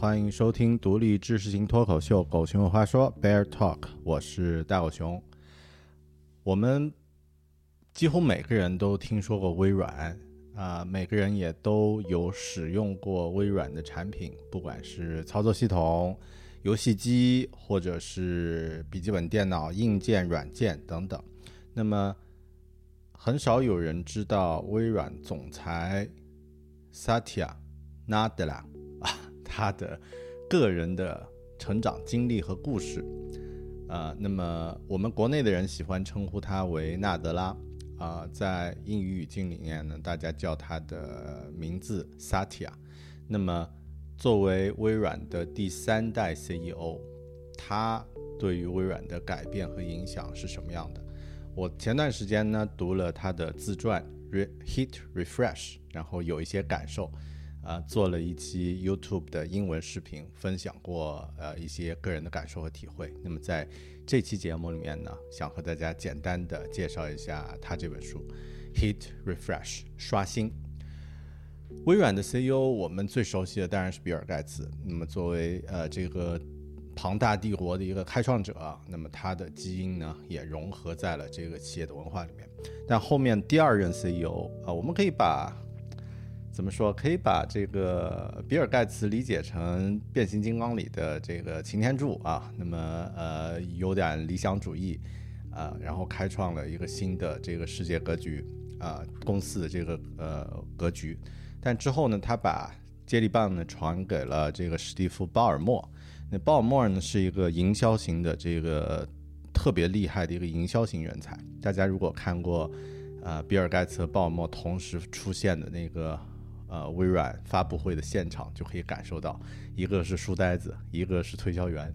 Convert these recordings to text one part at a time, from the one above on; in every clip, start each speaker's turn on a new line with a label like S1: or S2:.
S1: 欢迎收听独立知识型脱口秀《狗熊有话说》Bear Talk，我是大狗熊。我们几乎每个人都听说过微软啊、每个人也都有使用过微软的产品，不管是操作系统、游戏机，或者是笔记本电脑硬件、软件等等。那么，很少有人知道微软总裁 Satya Nadella，他的个人的成长经历和故事。啊、那么我们国内的人喜欢称呼他为纳德拉，啊、在英语语境里面呢，大家叫他的名字 Satya。那么作为微软的第三代 CEO，他对于微软的改变和影响是什么样的？我前段时间呢读了他的自传《Re Hit Refresh》，然后有一些感受，啊、做了一期 YouTube 的英文视频，分享过呃一些个人的感受和体会。那么在这期节目里面呢，想和大家简单的介绍一下他这本书《Hit Refresh》刷新。微软的 CEO，我们最熟悉的当然是比尔盖茨。那么作为呃这个庞大帝国的一个开创者，那么他的基因呢也融合在了这个企业的文化里面。但后面第二任 CEO 啊、我们可以把怎么说？可以把这个比尔盖茨理解成变形金刚里的这个擎天柱啊，那么呃有点理想主义啊、然后开创了一个新的这个世界格局啊、公司的这个呃格局。但之后呢，他把接力棒呢传给了这个史蒂夫·鲍尔默。那鲍尔默呢是一个营销型的这个特别厉害的一个营销型人才。大家如果看过呃比尔盖茨和鲍尔默同时出现的那个呃微软发布会的现场，就可以感受到，一个是书呆子，一个是推销员。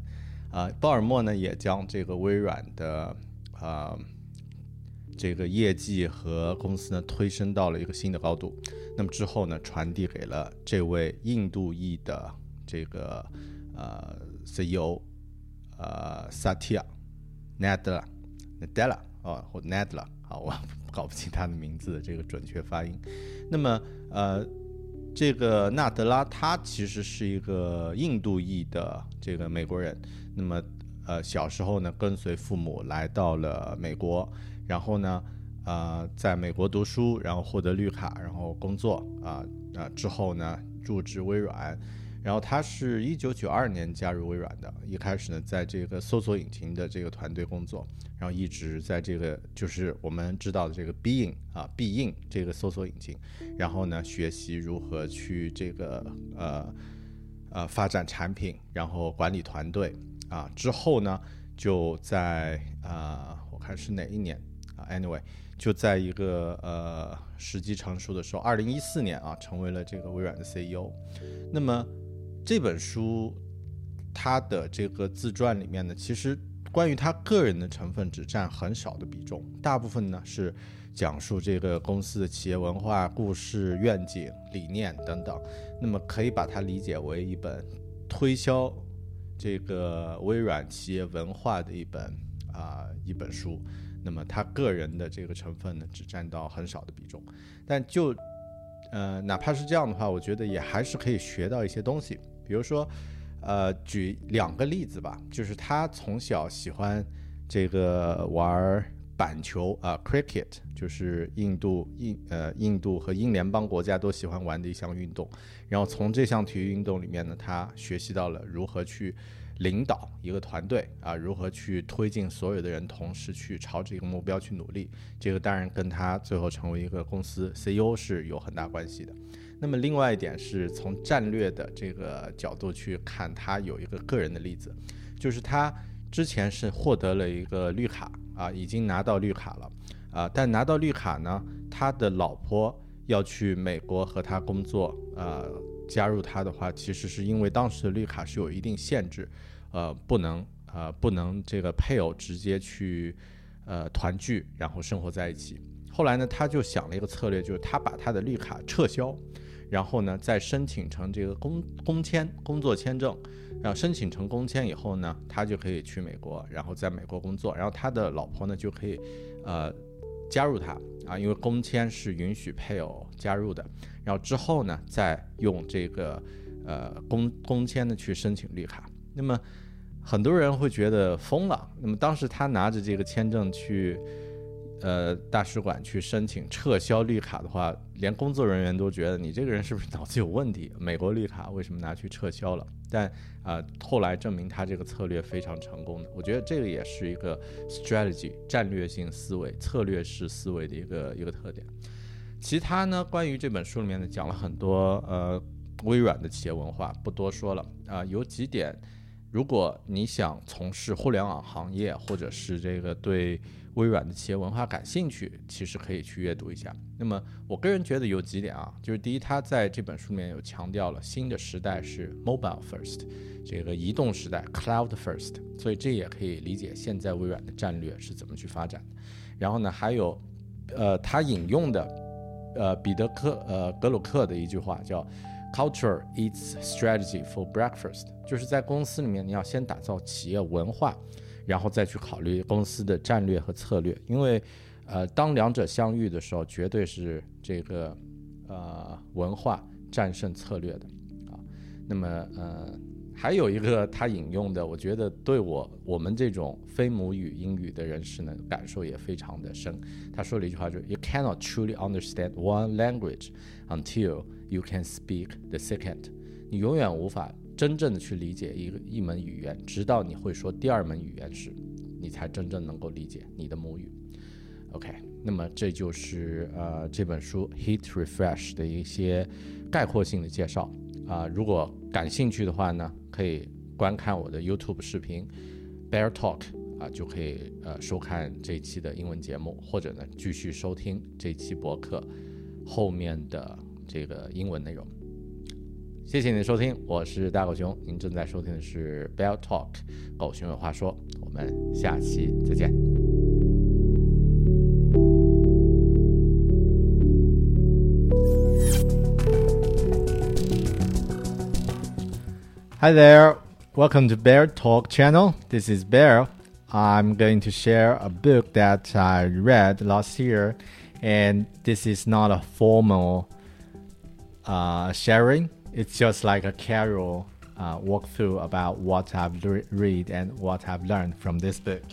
S1: 啊、鲍尔默呢也将这个微软的啊、这个业绩和公司呢推升到了一个新的高度。那么之后呢，传递给了这位印度裔的这个呃 CEO 呃 Satya Nadella Nadella 啊或 Nadella 啊，我搞不清他的名字这个准确发音。那么呃，这个纳德拉他其实是一个印度裔的这个美国人。那么呃小时候呢，跟随父母来到了美国，然后呢。呃，在美国读书，然后获得绿卡，然后工作啊啊、之后呢，入职微软，然后他是一九九二年加入微软的，一开始呢，在这个搜索引擎的这个团队工作，然后一直在这个就是我们知道的这个 Bing 啊必应这个搜索引擎，然后呢，学习如何去这个呃呃发展产品，然后管理团队啊，之后呢，就在啊、我看是哪一年啊，anyway。就在一个呃时机成熟的时候，二零一四年啊，成为了这个微软的 CEO。那么这本书它的这个自传里面呢，其实关于他个人的成分只占很少的比重，大部分呢是讲述这个公司的企业文化、故事、愿景、理念等等。那么可以把它理解为一本推销这个微软企业文化的一本啊、一本书。那么他个人的这个成分呢，只占到很少的比重，但就呃，哪怕是这样的话，我觉得也还是可以学到一些东西。比如说，呃，举两个例子吧，就是他从小喜欢这个玩板球啊，cricket 就是印度印呃印度和英联邦国家都喜欢玩的一项运动。然后从这项体育运动里面呢，他学习到了如何去领导一个团队啊，如何去推进所有的人同时去朝着一个目标去努力。这个当然跟他最后成为一个公司 CEO 是有很大关系的。那么另外一点是从战略的这个角度去看，他有一个个人的例子，就是他之前是获得了一个绿卡啊，已经拿到绿卡了啊，但拿到绿卡呢，他的老婆要去美国和他工作，呃，加入他的话，其实是因为当时的绿卡是有一定限制，呃，不能呃不能这个配偶直接去呃团聚，然后生活在一起。后来呢，他就想了一个策略，就是他把他的绿卡撤销。然后呢，再申请成这个工工签工作签证，然后申请成工签以后呢，他就可以去美国，然后在美国工作，然后他的老婆呢就可以，呃，加入他啊，因为工签是允许配偶加入的，然后之后呢，再用这个呃工工签呢去申请绿卡。那么很多人会觉得疯了。那么当时他拿着这个签证去。呃，大使馆去申请撤销绿卡的话，连工作人员都觉得你这个人是不是脑子有问题？美国绿卡为什么拿去撤销了？但啊，后来证明他这个策略非常成功的。我觉得这个也是一个 strategy 战略性思维、策略式思维的一个一个特点。其他呢，关于这本书里面呢，讲了很多呃微软的企业文化，不多说了啊。有几点，如果你想从事互联网行业，或者是这个对。微软的企业文化感兴趣，其实可以去阅读一下。那么，我个人觉得有几点啊，就是第一，他在这本书里面有强调了新的时代是 mobile first，这个移动时代 cloud first，所以这也可以理解现在微软的战略是怎么去发展的。然后呢，还有，呃，他引用的，呃，彼得克呃格鲁克的一句话叫 culture eats strategy for breakfast，就是在公司里面你要先打造企业文化。然后再去考虑公司的战略和策略，因为，呃，当两者相遇的时候，绝对是这个，呃，文化战胜策略的，啊，那么，呃，还有一个他引用的，我觉得对我我们这种非母语英语的人士呢，感受也非常的深。他说了一句话，就 "You cannot truly understand one language until you can speak the second." 你永远无法。真正的去理解一个一门语言，直到你会说第二门语言时，你才真正能够理解你的母语。OK，那么这就是呃这本书《Heat Refresh》的一些概括性的介绍啊。如果感兴趣的话呢，可以观看我的 YouTube 视频 Bear Talk 啊，就可以呃收看这一期的英文节目，或者呢继续收听这期博客后面的这个英文内容。谢谢您的收听，我是大狗熊。您正在收听的是 Bell Talk，狗熊有话说。我们下期再见。Hi there, welcome to Bear Talk channel. This is Bear. I'm going to share a book that I read last year, and this is not a formal uh, sharing. it's just like a casual uh, walkthrough about what I've re read and what I've learned from this book.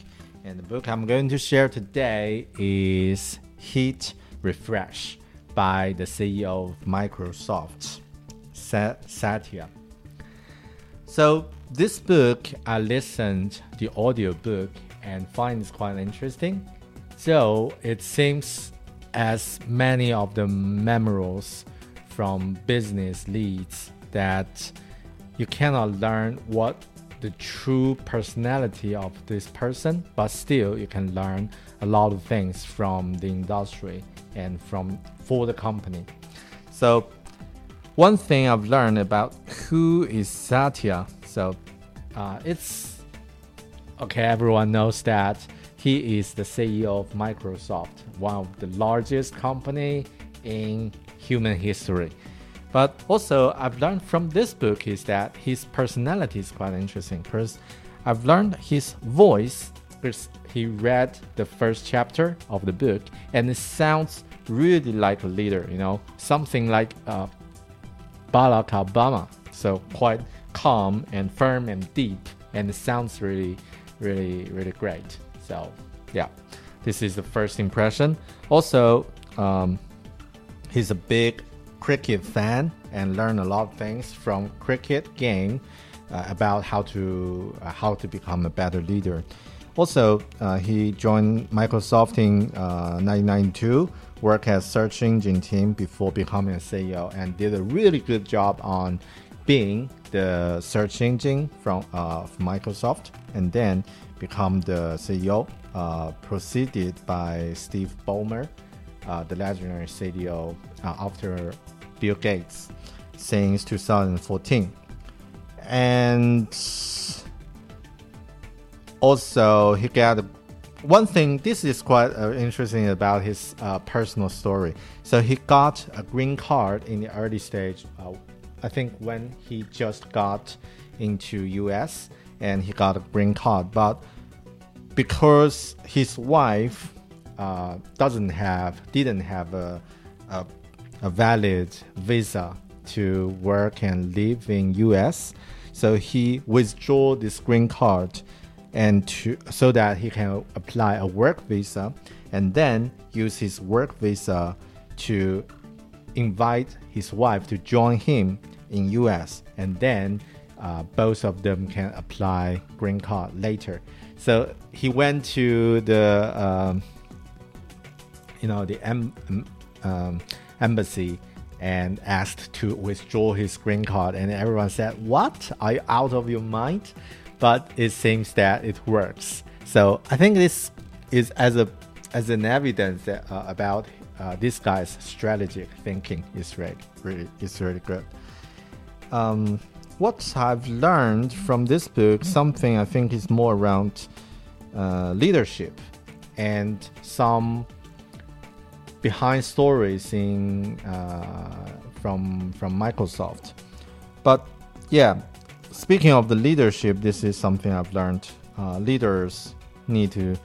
S1: And the book I'm going to share today is Hit Refresh by the CEO of Microsoft, Satya. So this book, I listened the audio book and find it quite interesting. So it seems as many of the memorials from business leads that you cannot learn what the true personality of this person, but still you can learn a lot of things from the industry and from for the company. So one thing I've learned about who is Satya, so uh, it's okay. Everyone knows that he is the CEO of Microsoft, one of the largest company in human history. But also, I've learned from this book is that his personality is quite interesting because I've learned his voice because he read the first chapter of the book and it sounds really like a leader, you know, something like uh, Barack Obama. So quite calm and firm and deep, and it sounds really, really, really great. So, yeah. This is the first impression. Also, um, he's a big cricket fan and learn a lot of things from cricket game uh, about how to uh, how to become a better leader. Also, uh, he joined Microsoft in 1992, uh, worked as search engine team before becoming a CEO, and did a really good job on Bing the search engine from uh, Microsoft, and then become the CEO, uh, preceded by Steve Ballmer, uh, the legendary CEO uh, after Bill Gates since 2014. And also, he got one thing. This is quite uh, interesting about his uh, personal story. So he got a green card in the early stage. Uh, I think when he just got into US and he got a green card, but because his wife uh, doesn't have didn't have a, a, a valid visa to work and live in US, so he withdrew this green card and to so that he can apply a work visa and then use his work visa to invite his wife to join him in US and then uh, both of them can apply green card later. So he went to the um, you know the em um, embassy and asked to withdraw his green card, and everyone said, "What? Are you out of your mind?" But it seems that it works. So I think this is as a as an evidence that, uh, about uh, this guy's strategic thinking is really, really is really good. Um, what I've learned from this book, something I think is more around uh, leadership and some behind stories in uh, from from Microsoft. But yeah, speaking of the leadership, this is something I've learned. Uh, leaders need to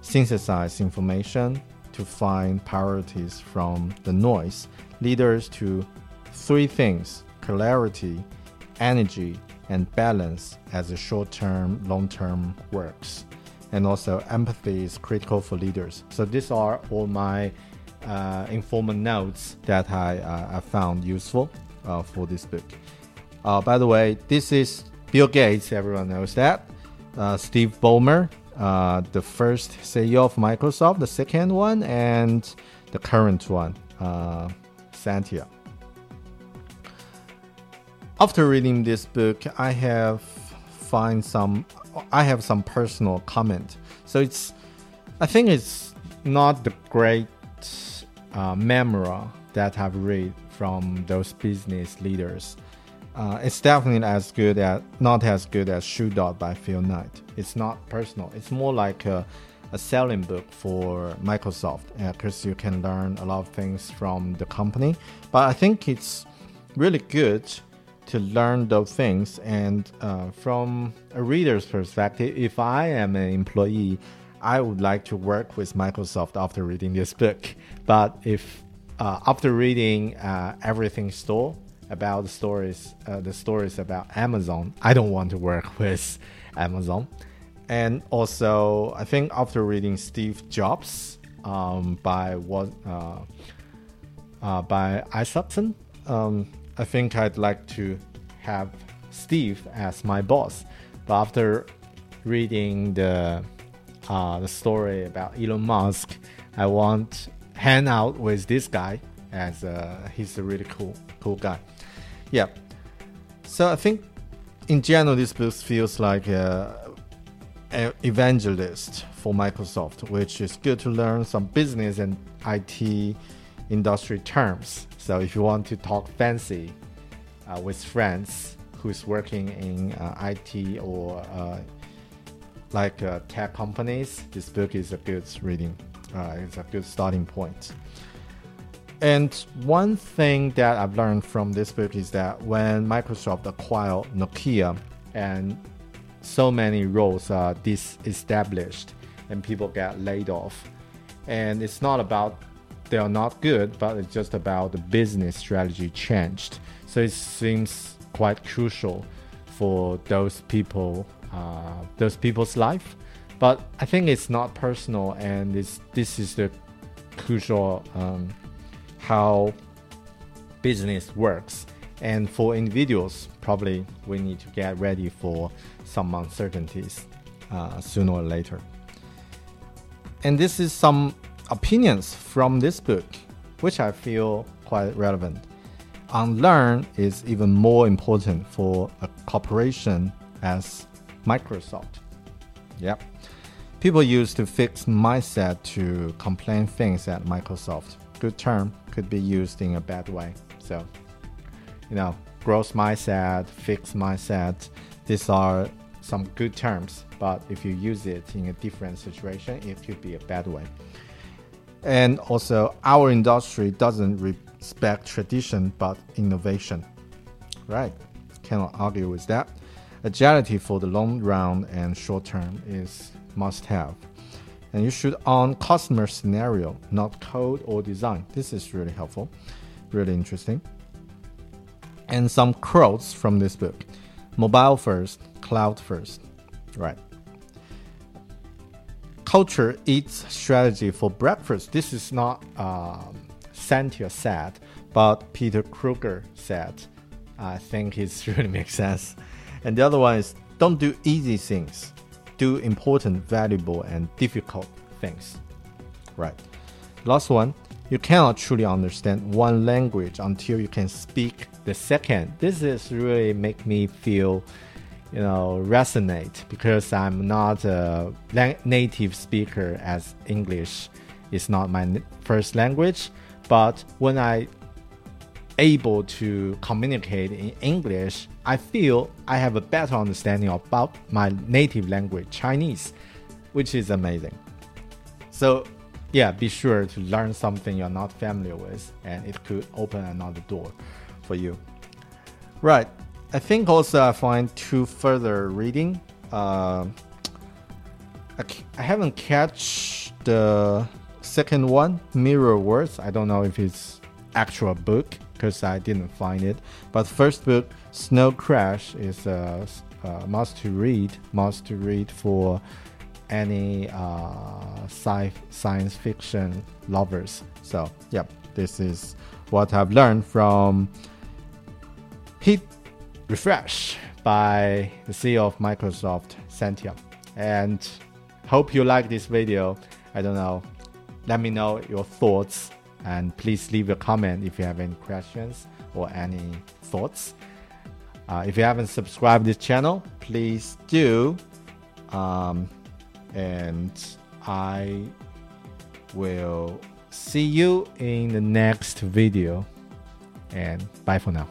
S1: synthesize information to find priorities from the noise. Leaders to three things clarity, energy, and balance as a short term, long term works. And also, empathy is critical for leaders. So, these are all my uh, informal notes that I, uh, I found useful uh, for this book. Uh, by the way, this is Bill Gates. Everyone knows that. Uh, Steve Ballmer, uh, the first CEO of Microsoft, the second one, and the current one, uh, Satya. After reading this book, I have find some. I have some personal comment. So it's, I think it's not the great uh, memoir that I've read from those business leaders. Uh, it's definitely as good as not as good as Shoe Dog by Phil Knight. It's not personal. It's more like a, a selling book for Microsoft because uh, you can learn a lot of things from the company. But I think it's really good to learn those things. And uh, from a reader's perspective, if I am an employee, I would like to work with Microsoft after reading this book. But if uh, after reading uh, Everything Store, about the stories, uh, the stories about Amazon. I don't want to work with Amazon. And also, I think after reading Steve Jobs um, by what uh, uh, by Isaacson, um, I think I'd like to have Steve as my boss. But after reading the uh, the story about Elon Musk, I want hang out with this guy as uh, he's a really cool cool guy. Yeah. So I think in general, this book feels like a, a evangelist for Microsoft, which is good to learn some business and IT industry terms. So if you want to talk fancy uh, with friends who's working in uh, IT or uh, like uh, tech companies, this book is a good reading. Uh, it's a good starting point. And one thing that I've learned from this book is that when Microsoft acquired Nokia and so many roles are disestablished and people get laid off. And it's not about they are not good, but it's just about the business strategy changed. So it seems quite crucial for those people, uh, those people's life But I think it's not personal, and this this is the crucial um, how business works. And for individuals, probably we need to get ready for some uncertainties uh, sooner or later. And this is some opinions from this book, which I feel quite relevant. Unlearn is even more important for a corporation as Microsoft. Yep. People used to fix mindset to complain things at Microsoft. Good term could be used in a bad way. So, you know, growth mindset, fixed mindset, these are some good terms, but if you use it in a different situation, it could be a bad way. And also, our industry doesn't respect tradition but innovation. Right? Cannot argue with that. Agility for the long run and short term is must have. And you should own customer scenario, not code or design. This is really helpful, really interesting. And some quotes from this book mobile first, cloud first. Right. Culture eats strategy for breakfast. This is not um, Satya said, but Peter Kruger said. I think it really makes sense. And the other one is don't do easy things, do important, valuable, and difficult things. Right. Last one, you cannot truly understand one language until you can speak the second. This is really make me feel, you know, resonate because I'm not a native speaker as English is not my first language. But when I able to communicate in English, I feel I have a better understanding about my native language, Chinese, which is amazing. So, yeah, be sure to learn something you're not familiar with, and it could open another door for you. Right. I think also I find two further reading. Uh, I, I haven't catch the second one, Mirror Worlds. I don't know if it's actual book because I didn't find it. But first book, Snow Crash, is a, a must to read, must to read for any uh, sci science fiction lovers. So, yep, this is what I've learned from Hit Refresh by the CEO of Microsoft, Satya. And hope you like this video. I don't know. Let me know your thoughts and please leave a comment if you have any questions or any thoughts. Uh, if you haven't subscribed this channel, please do. Um, and I will see you in the next video. And bye for now.